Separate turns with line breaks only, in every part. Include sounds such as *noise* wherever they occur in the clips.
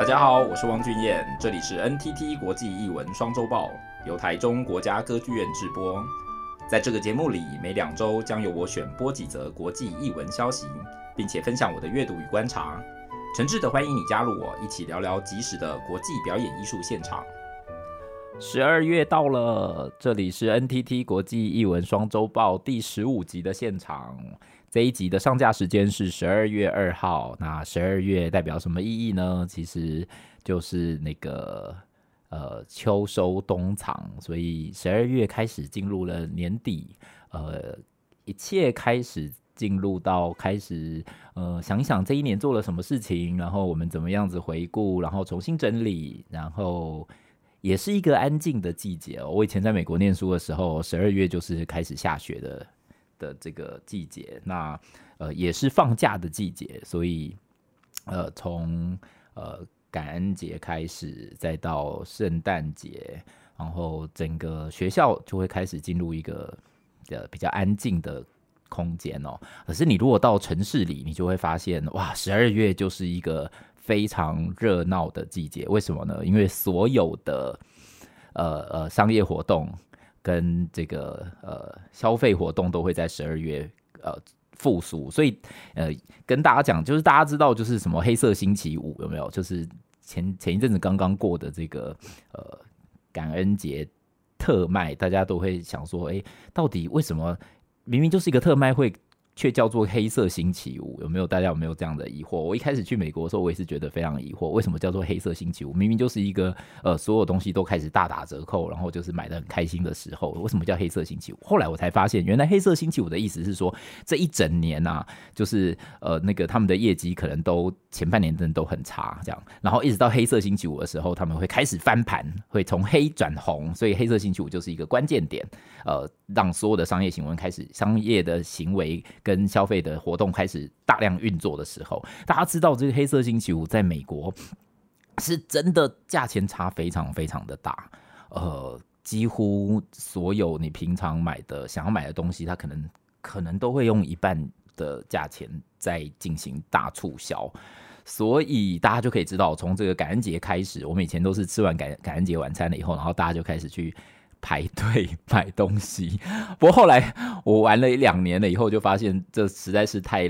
大家好，我是汪俊彦，这里是 NTT 国际艺文双周报，由台中国家歌剧院制播。在这个节目里，每两周将由我选播几则国际艺文消息，并且分享我的阅读与观察。诚挚的欢迎你加入我，一起聊聊即时的国际表演艺术现场。
十二月到了，这里是 NTT 国际艺文双周报第十五集的现场。这一集的上架时间是十二月二号。那十二月代表什么意义呢？其实就是那个呃秋收冬藏，所以十二月开始进入了年底，呃，一切开始进入到开始呃想一想这一年做了什么事情，然后我们怎么样子回顾，然后重新整理，然后也是一个安静的季节。我以前在美国念书的时候，十二月就是开始下雪的。的这个季节，那呃也是放假的季节，所以呃从呃感恩节开始，再到圣诞节，然后整个学校就会开始进入一个呃比较安静的空间哦。可是你如果到城市里，你就会发现哇，十二月就是一个非常热闹的季节。为什么呢？因为所有的呃呃商业活动。跟这个呃消费活动都会在十二月呃复苏，所以呃跟大家讲，就是大家知道就是什么黑色星期五有没有？就是前前一阵子刚刚过的这个呃感恩节特卖，大家都会想说，哎，到底为什么明明就是一个特卖会？却叫做黑色星期五，有没有？大家有没有这样的疑惑？我一开始去美国的时候，我也是觉得非常疑惑，为什么叫做黑色星期五？明明就是一个呃，所有东西都开始大打折扣，然后就是买得很开心的时候，为什么叫黑色星期五？后来我才发现，原来黑色星期五的意思是说，这一整年呐、就是呃，那个他们的业绩可能都前半年真的都很差，这样，然后一直到黑色星期五的时候，他们会开始翻盘，会从黑转红，所以黑色星期五就是一个关键点，呃，让所有的商业行为开始，商业的行为。跟消费的活动开始大量运作的时候，大家知道这个黑色星期五在美国是真的价钱差非常非常的大，呃，几乎所有你平常买的想要买的东西，它可能可能都会用一半的价钱在进行大促销，所以大家就可以知道，从这个感恩节开始，我们以前都是吃完感感恩节晚餐了以后，然后大家就开始去。排队买东西，*laughs* 不过后来我玩了一两年了以后，就发现这实在是太，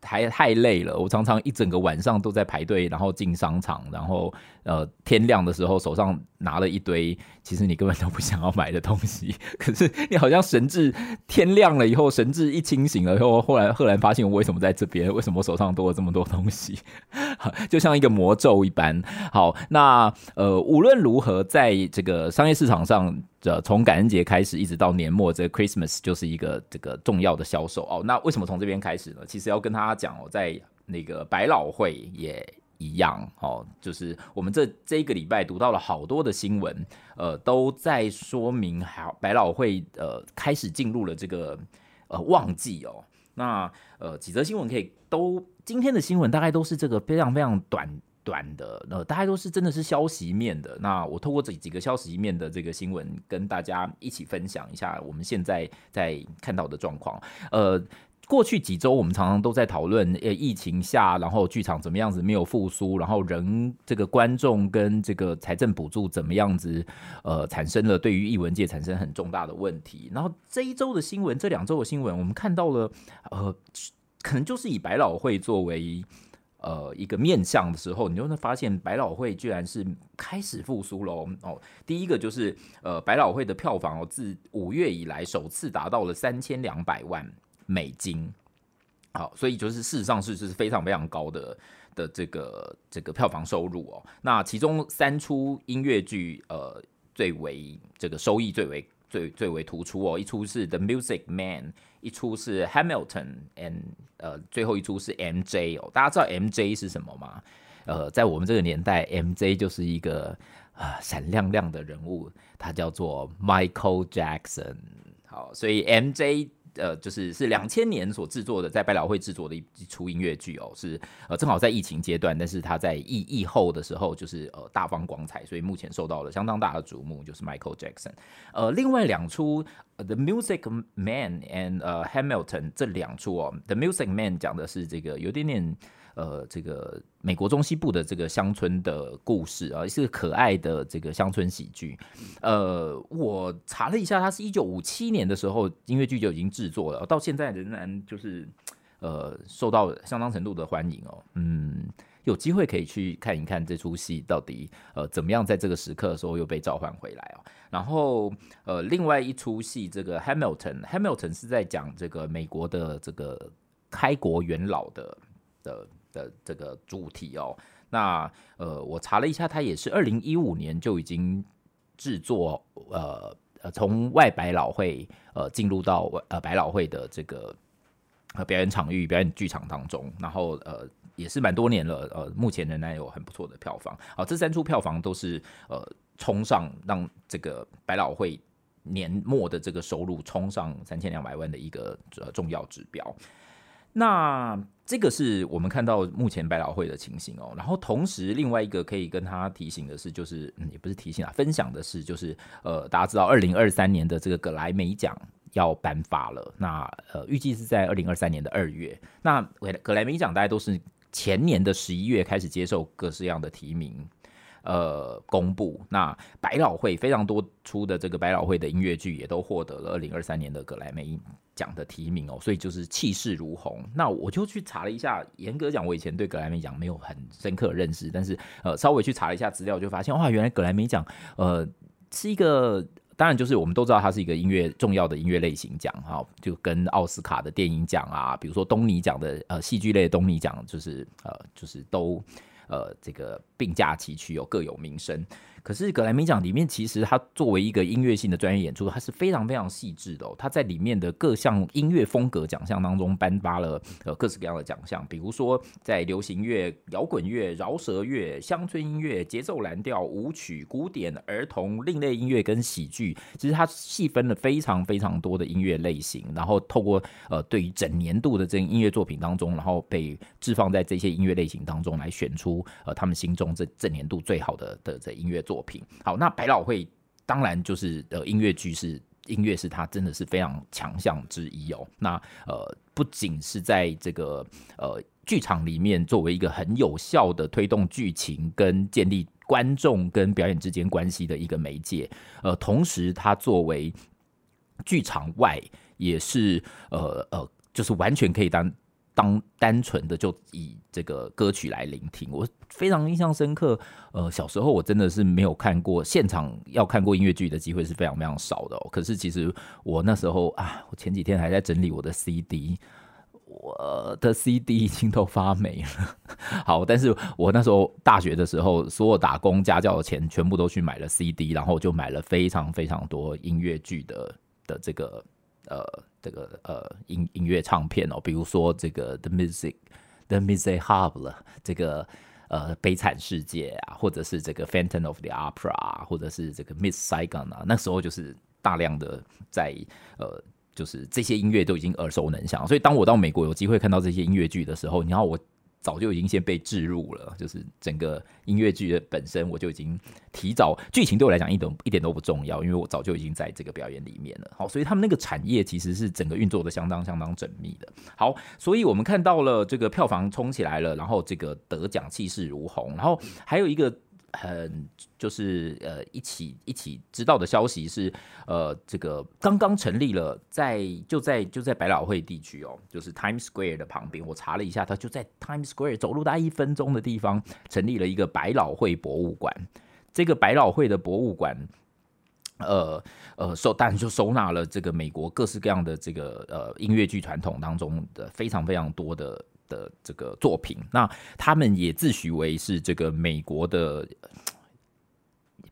太太累了。我常常一整个晚上都在排队，然后进商场，然后呃天亮的时候手上拿了一堆，其实你根本都不想要买的东西。*laughs* 可是你好像神智天亮了以后，神智一清醒了以后，后来赫然发现我为什么在这边？为什么手上多了这么多东西？就像一个魔咒一般。好，那呃无论如何，在这个商业市场。上，这从感恩节开始一直到年末，这个 Christmas 就是一个这个重要的销售哦。那为什么从这边开始呢？其实要跟大家讲哦，在那个百老汇也一样哦，就是我们这这一个礼拜读到了好多的新闻，呃，都在说明好百老汇呃开始进入了这个呃旺季哦。那呃几则新闻可以都今天的新闻大概都是这个非常非常短。短的，呃，大概都是真的是消息面的。那我透过这几个消息面的这个新闻，跟大家一起分享一下我们现在在看到的状况。呃，过去几周我们常常都在讨论，呃，疫情下，然后剧场怎么样子没有复苏，然后人这个观众跟这个财政补助怎么样子，呃，产生了对于艺文界产生很重大的问题。然后这一周的新闻，这两周的新闻，我们看到了，呃，可能就是以百老汇作为。呃，一个面向的时候，你就会发现百老汇居然是开始复苏喽。哦，第一个就是呃，百老汇的票房哦，自五月以来首次达到了三千两百万美金。好，所以就是事实上是是非常非常高的的这个这个票房收入哦。那其中三出音乐剧呃最为这个收益最为最最为突出哦，一出是 The Music Man。一出是 Hamilton，and 呃，最后一出是 MJ 哦。大家知道 MJ 是什么吗？呃，在我们这个年代，MJ 就是一个啊闪亮亮的人物，他叫做 Michael Jackson。好，所以 MJ。呃，就是是两千年所制作的，在百老汇制作的一一出音乐剧哦，是呃正好在疫情阶段，但是他在疫疫后的时候，就是呃大放光彩，所以目前受到了相当大的瞩目，就是 Michael Jackson。呃，另外两出 The Music Man and 呃、Hamilton 这两出哦，The Music Man 讲的是这个有点点呃这个美国中西部的这个乡村的故事啊，是可爱的这个乡村喜剧。呃，我查了一下，它是一九五七年的时候音乐剧就已经制作了，到现在仍然就是呃受到相当程度的欢迎哦。嗯，有机会可以去看一看这出戏到底呃怎么样在这个时刻的时候又被召唤回来哦。然后，呃，另外一出戏，这个 Hamilton，Hamilton 是在讲这个美国的这个开国元老的的的这个主题哦。那呃，我查了一下，它也是二零一五年就已经制作，呃呃，从外百老汇呃进入到呃百老汇的这个呃表演场域、表演剧场当中，然后呃也是蛮多年了，呃，目前仍然有很不错的票房。好，这三出票房都是呃。冲上让这个百老汇年末的这个收入冲上三千两百万的一个呃重要指标。那这个是我们看到目前百老汇的情形哦。然后同时另外一个可以跟他提醒的是，就是、嗯、也不是提醒啊，分享的是，就是呃大家知道二零二三年的这个格莱美奖要颁发了。那呃预计是在二零二三年的二月。那格莱美奖大家都是前年的十一月开始接受各式样的提名。呃，公布那百老汇非常多出的这个百老汇的音乐剧也都获得了二零二三年的格莱美奖的提名哦，所以就是气势如虹。那我就去查了一下，严格讲，我以前对格莱美奖没有很深刻认识，但是呃，稍微去查了一下资料，就发现哇，原来格莱美奖呃是一个，当然就是我们都知道它是一个音乐重要的音乐类型奖哈，就跟奥斯卡的电影奖啊，比如说东尼奖的呃戏剧类东尼奖，就是呃就是都。呃，这个并驾齐驱，有各有名声。可是格莱美奖里面，其实它作为一个音乐性的专业演出，它是非常非常细致的哦。它在里面的各项音乐风格奖项当中颁发了呃各式各样的奖项，比如说在流行乐、摇滚乐、饶舌乐、乡村音乐、节奏蓝调、舞曲、古典、儿童、另类音乐跟喜剧，其实它细分了非常非常多的音乐类型，然后透过呃对于整年度的这音乐作品当中，然后被置放在这些音乐类型当中来选出呃他们心中这整年度最好的的这音乐作。作品好，那百老汇当然就是呃音乐剧是音乐是它真的是非常强项之一哦。那呃不仅是在这个呃剧场里面作为一个很有效的推动剧情跟建立观众跟表演之间关系的一个媒介，呃同时它作为剧场外也是呃呃就是完全可以当。当单纯的就以这个歌曲来聆听，我非常印象深刻。呃，小时候我真的是没有看过现场，要看过音乐剧的机会是非常非常少的哦。可是其实我那时候啊，我前几天还在整理我的 CD，我的 CD 已经都发霉了。*laughs* 好，但是我那时候大学的时候，所有打工家教的钱全部都去买了 CD，然后就买了非常非常多音乐剧的的这个。呃，这个呃音音乐唱片哦，比如说这个 The Music The music habla 这个呃悲惨世界啊，或者是这个 Phantom of the Opera，啊或者是这个 Miss Saigon 啊，那时候就是大量的在呃，就是这些音乐都已经耳熟能详，所以当我到美国有机会看到这些音乐剧的时候，你要我。早就已经先被置入了，就是整个音乐剧的本身，我就已经提早剧情对我来讲一点一点都不重要，因为我早就已经在这个表演里面了。好，所以他们那个产业其实是整个运作的相当相当缜密的。好，所以我们看到了这个票房冲起来了，然后这个得奖气势如虹，然后还有一个。很就是呃一起一起知道的消息是呃这个刚刚成立了在就在就在百老汇地区哦，就是 Times Square 的旁边，我查了一下，它就在 Times Square 走路大概一分钟的地方成立了一个百老汇博物馆。这个百老汇的博物馆，呃呃收当然就收纳了这个美国各式各样的这个呃音乐剧传统当中的非常非常多的。的这个作品，那他们也自诩为是这个美国的，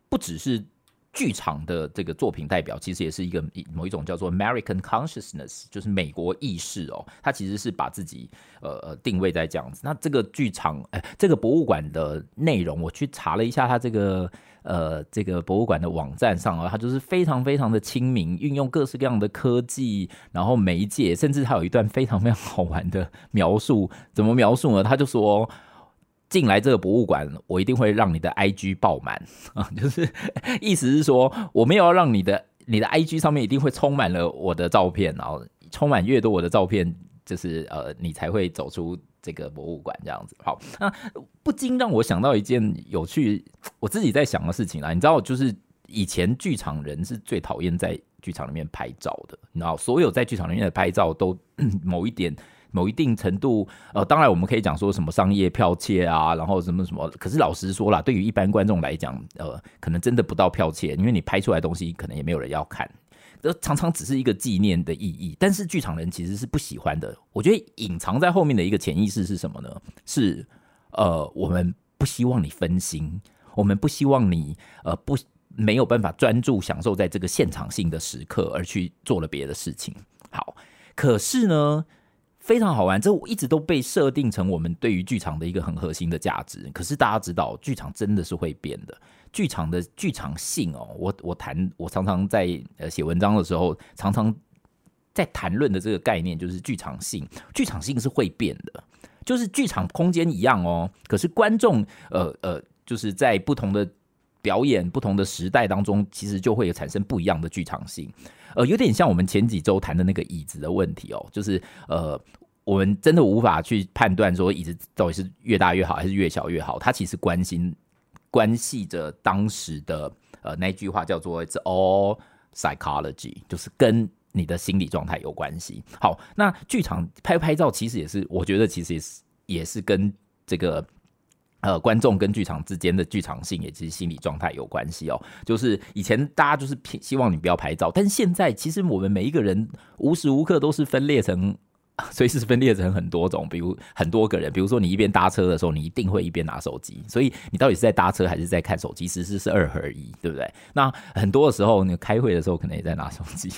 不只是剧场的这个作品代表，其实也是一个某一种叫做 American Consciousness，就是美国意识哦。他其实是把自己呃呃定位在这样子。那这个剧场，哎，这个博物馆的内容，我去查了一下，它这个。呃，这个博物馆的网站上啊，它就是非常非常的亲民，运用各式各样的科技，然后媒介，甚至它有一段非常非常好玩的描述。怎么描述呢？他就说，进来这个博物馆，我一定会让你的 IG 爆满啊，*laughs* 就是意思是说，我没有要让你的。你的 IG 上面一定会充满了我的照片，然后充满越多我的照片，就是呃，你才会走出这个博物馆这样子。好，那不禁让我想到一件有趣，我自己在想的事情啊，你知道，就是以前剧场人是最讨厌在剧场里面拍照的，你知道，所有在剧场里面的拍照都 *clears throat* 某一点。某一定程度，呃，当然我们可以讲说什么商业剽窃啊，然后什么什么。可是老实说啦，对于一般观众来讲，呃，可能真的不到剽窃，因为你拍出来的东西可能也没有人要看，这常常只是一个纪念的意义。但是剧场人其实是不喜欢的。我觉得隐藏在后面的一个潜意识是什么呢？是呃，我们不希望你分心，我们不希望你呃不没有办法专注享受在这个现场性的时刻，而去做了别的事情。好，可是呢，非常好玩，这我一直都被设定成我们对于剧场的一个很核心的价值。可是大家知道，剧场真的是会变的。剧场的剧场性哦，我我谈，我常常在呃写文章的时候，常常在谈论的这个概念就是剧场性。剧场性是会变的，就是剧场空间一样哦，可是观众呃呃，就是在不同的表演、不同的时代当中，其实就会产生不一样的剧场性。呃，有点像我们前几周谈的那个椅子的问题哦，就是呃，我们真的无法去判断说椅子到底是越大越好还是越小越好。它其实关心关系着当时的呃那句话叫做 “It's all psychology”，就是跟你的心理状态有关系。好，那剧场拍拍照其实也是，我觉得其实也是也是跟这个。呃，观众跟剧场之间的剧场性，也其实心理状态有关系哦。就是以前大家就是希望你不要拍照，但现在其实我们每一个人无时无刻都是分裂成。随时分裂成很多种，比如很多个人，比如说你一边搭车的时候，你一定会一边拿手机，所以你到底是在搭车还是在看手机，其实是二合一，对不对？那很多的时候，你开会的时候可能也在拿手机，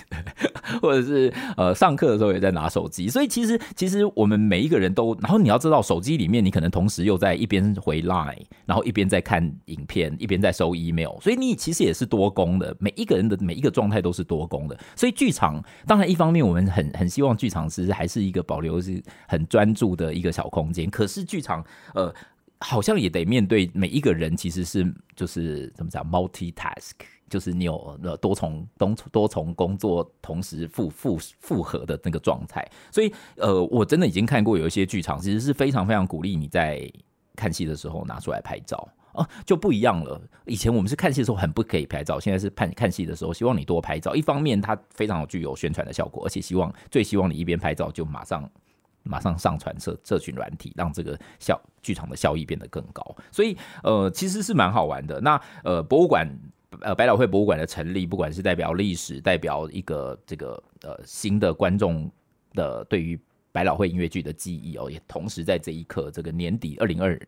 或者是呃上课的时候也在拿手机，所以其实其实我们每一个人都，然后你要知道，手机里面你可能同时又在一边回 Line，然后一边在看影片，一边在收 email，所以你其实也是多工的，每一个人的每一个状态都是多工的，所以剧场当然一方面我们很很希望剧场其实还是。一个保留是很专注的一个小空间，可是剧场呃好像也得面对每一个人，其实是就是怎么讲 multitask，就是你有呃多重多多重工作同时复复复合的那个状态，所以呃我真的已经看过有一些剧场，其实是非常非常鼓励你在看戏的时候拿出来拍照。哦，就不一样了。以前我们是看戏的时候很不可以拍照，现在是看看戏的时候希望你多拍照。一方面它非常具有宣传的效果，而且希望最希望你一边拍照就马上马上上传社社群软体，让这个效剧场的效益变得更高。所以呃，其实是蛮好玩的。那呃，博物馆呃百老汇博物馆的成立，不管是代表历史，代表一个这个呃新的观众的对于百老汇音乐剧的记忆哦，也同时在这一刻，这个年底二零二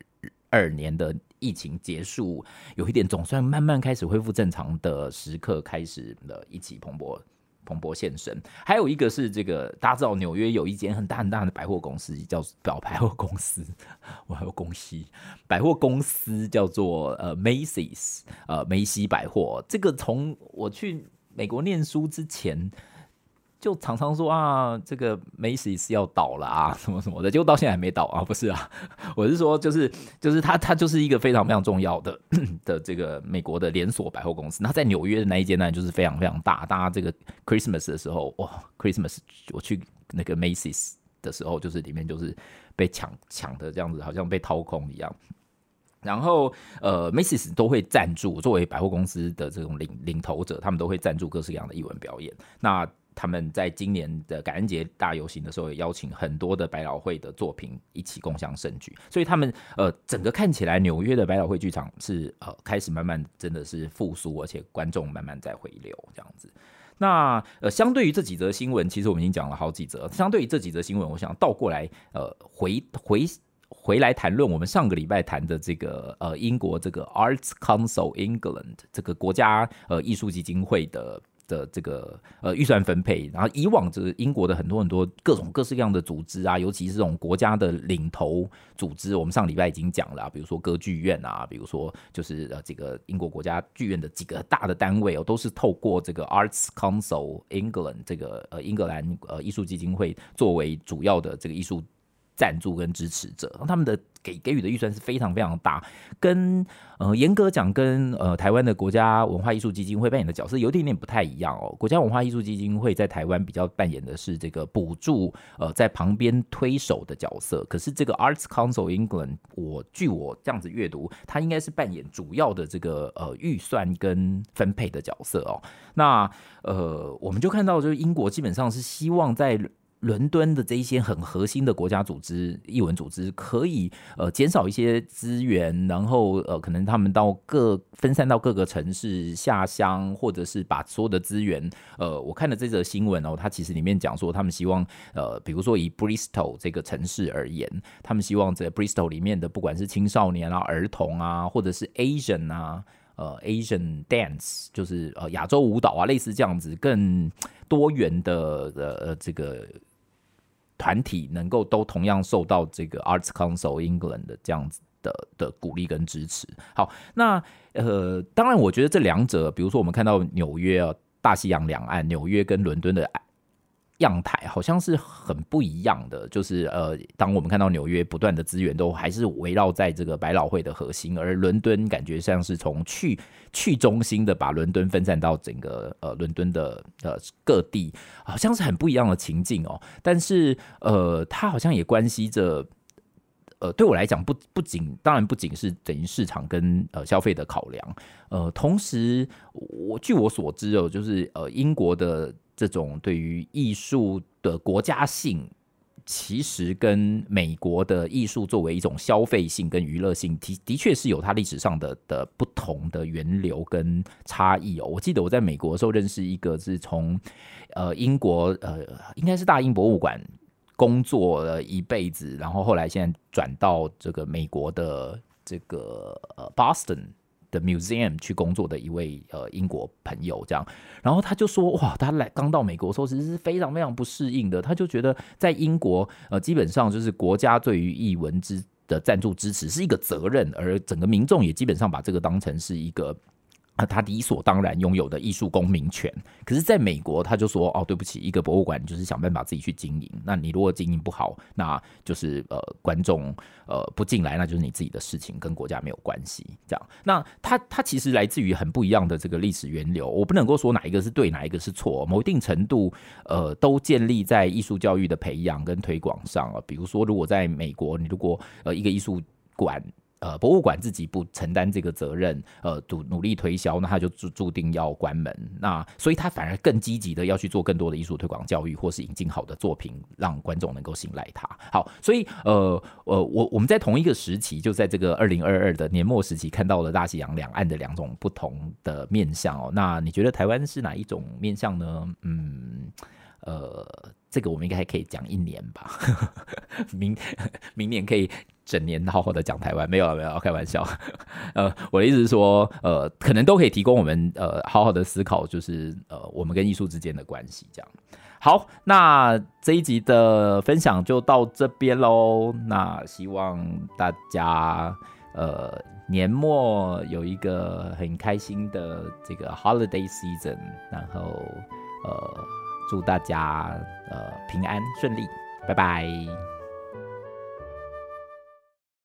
二年的疫情结束，有一点总算慢慢开始恢复正常的时刻开始了，一起蓬勃蓬勃现身。还有一个是这个，大家知道纽约有一间很大很大的百货公司，叫表 *laughs* 百货公司，我还有公司百货公司叫做呃 Macy's 呃梅西百货。这个从我去美国念书之前。就常常说啊，这个 Macy's 要倒了啊，什么什么的，结果到现在还没倒啊，不是啊，*laughs* 我是说，就是就是它它就是一个非常非常重要的 *coughs* 的这个美国的连锁百货公司。那在纽约的那一间呢，就是非常非常大。大家这个 Christmas 的时候，哇，Christmas 我去那个 Macy's 的时候，就是里面就是被抢抢的这样子，好像被掏空一样。然后呃，Macy's 都会赞助，作为百货公司的这种领领头者，他们都会赞助各式各样的艺文表演。那他们在今年的感恩节大游行的时候，也邀请很多的百老汇的作品一起共享盛举。所以他们呃，整个看起来纽约的百老汇剧场是呃开始慢慢真的是复苏，而且观众慢慢在回流这样子。那呃，相对于这几则新闻，其实我们已经讲了好几则。相对于这几则新闻，我想倒过来呃回回回来谈论我们上个礼拜谈的这个呃英国这个 Arts Council England 这个国家呃艺术基金会的。的这个呃预算分配，然后以往这个英国的很多很多各种各式各样的组织啊，尤其是这种国家的领头组织，我们上礼拜已经讲了啊，比如说歌剧院啊，比如说就是呃这个英国国家剧院的几个大的单位哦，都是透过这个 Arts Council England 这个呃英格兰呃艺术基金会作为主要的这个艺术赞助跟支持者，他们的给给予的预算是非常非常大，跟呃严格讲跟呃台湾的国家文化艺术基金会扮演的角色有一点点不太一样哦。国家文化艺术基金会在台湾比较扮演的是这个补助呃在旁边推手的角色，可是这个 Arts Council England，我据我这样子阅读，它应该是扮演主要的这个呃预算跟分配的角色哦。那呃我们就看到就是英国基本上是希望在伦敦的这一些很核心的国家组织、译文组织，可以呃减少一些资源，然后呃可能他们到各分散到各个城市下乡，或者是把所有的资源呃，我看了这则新闻哦，它其实里面讲说，他们希望呃，比如说以 Bristol 这个城市而言，他们希望在 Bristol 里面的不管是青少年啊、儿童啊，或者是 Asian 啊。呃，Asian dance 就是呃亚洲舞蹈啊，类似这样子更多元的呃这个团体，能够都同样受到这个 Arts Council England 的这样子的的鼓励跟支持。好，那呃，当然我觉得这两者，比如说我们看到纽约啊，大西洋两岸，纽约跟伦敦的。样态好像是很不一样的，就是呃，当我们看到纽约不断的资源都还是围绕在这个百老汇的核心，而伦敦感觉像是从去去中心的把伦敦分散到整个呃伦敦的呃各地，好像是很不一样的情境哦。但是呃，它好像也关系着呃，对我来讲不不仅当然不仅是等于市场跟呃消费的考量，呃，同时我据我所知哦，就是呃英国的。这种对于艺术的国家性，其实跟美国的艺术作为一种消费性跟娱乐性，的的确是有它历史上的的不同的源流跟差异哦。我记得我在美国的时候认识一个是从呃英国呃应该是大英博物馆工作了一辈子，然后后来现在转到这个美国的这个呃 Boston。的 museum 去工作的一位呃英国朋友这样，然后他就说哇，他来刚到美国的时候其实是非常非常不适应的，他就觉得在英国呃基本上就是国家对于译文之的赞助支持是一个责任，而整个民众也基本上把这个当成是一个。啊，他理所当然拥有的艺术公民权，可是在美国，他就说：“哦，对不起，一个博物馆就是想办法自己去经营。那你如果经营不好，那就是呃，观众呃不进来，那就是你自己的事情，跟国家没有关系。这样，那他他其实来自于很不一样的这个历史源流。我不能够说哪一个是对，哪一个是错。某一定程度，呃，都建立在艺术教育的培养跟推广上啊。比如说，如果在美国，你如果呃一个艺术馆。呃，博物馆自己不承担这个责任，呃，努努力推销，那他就注注定要关门。那所以他反而更积极的要去做更多的艺术推广教育，或是引进好的作品，让观众能够信赖他。好，所以呃呃，我我们在同一个时期，就在这个二零二二的年末时期，看到了大西洋两岸的两种不同的面向哦。那你觉得台湾是哪一种面向呢？嗯，呃，这个我们应该还可以讲一年吧，*laughs* 明明年可以。整年好好的讲台湾，没有了没有，开玩笑。*laughs* 呃，我的意思是说，呃，可能都可以提供我们呃好好的思考，就是呃我们跟艺术之间的关系这样。好，那这一集的分享就到这边喽。那希望大家呃年末有一个很开心的这个 holiday season，然后呃祝大家呃平安顺利，拜拜。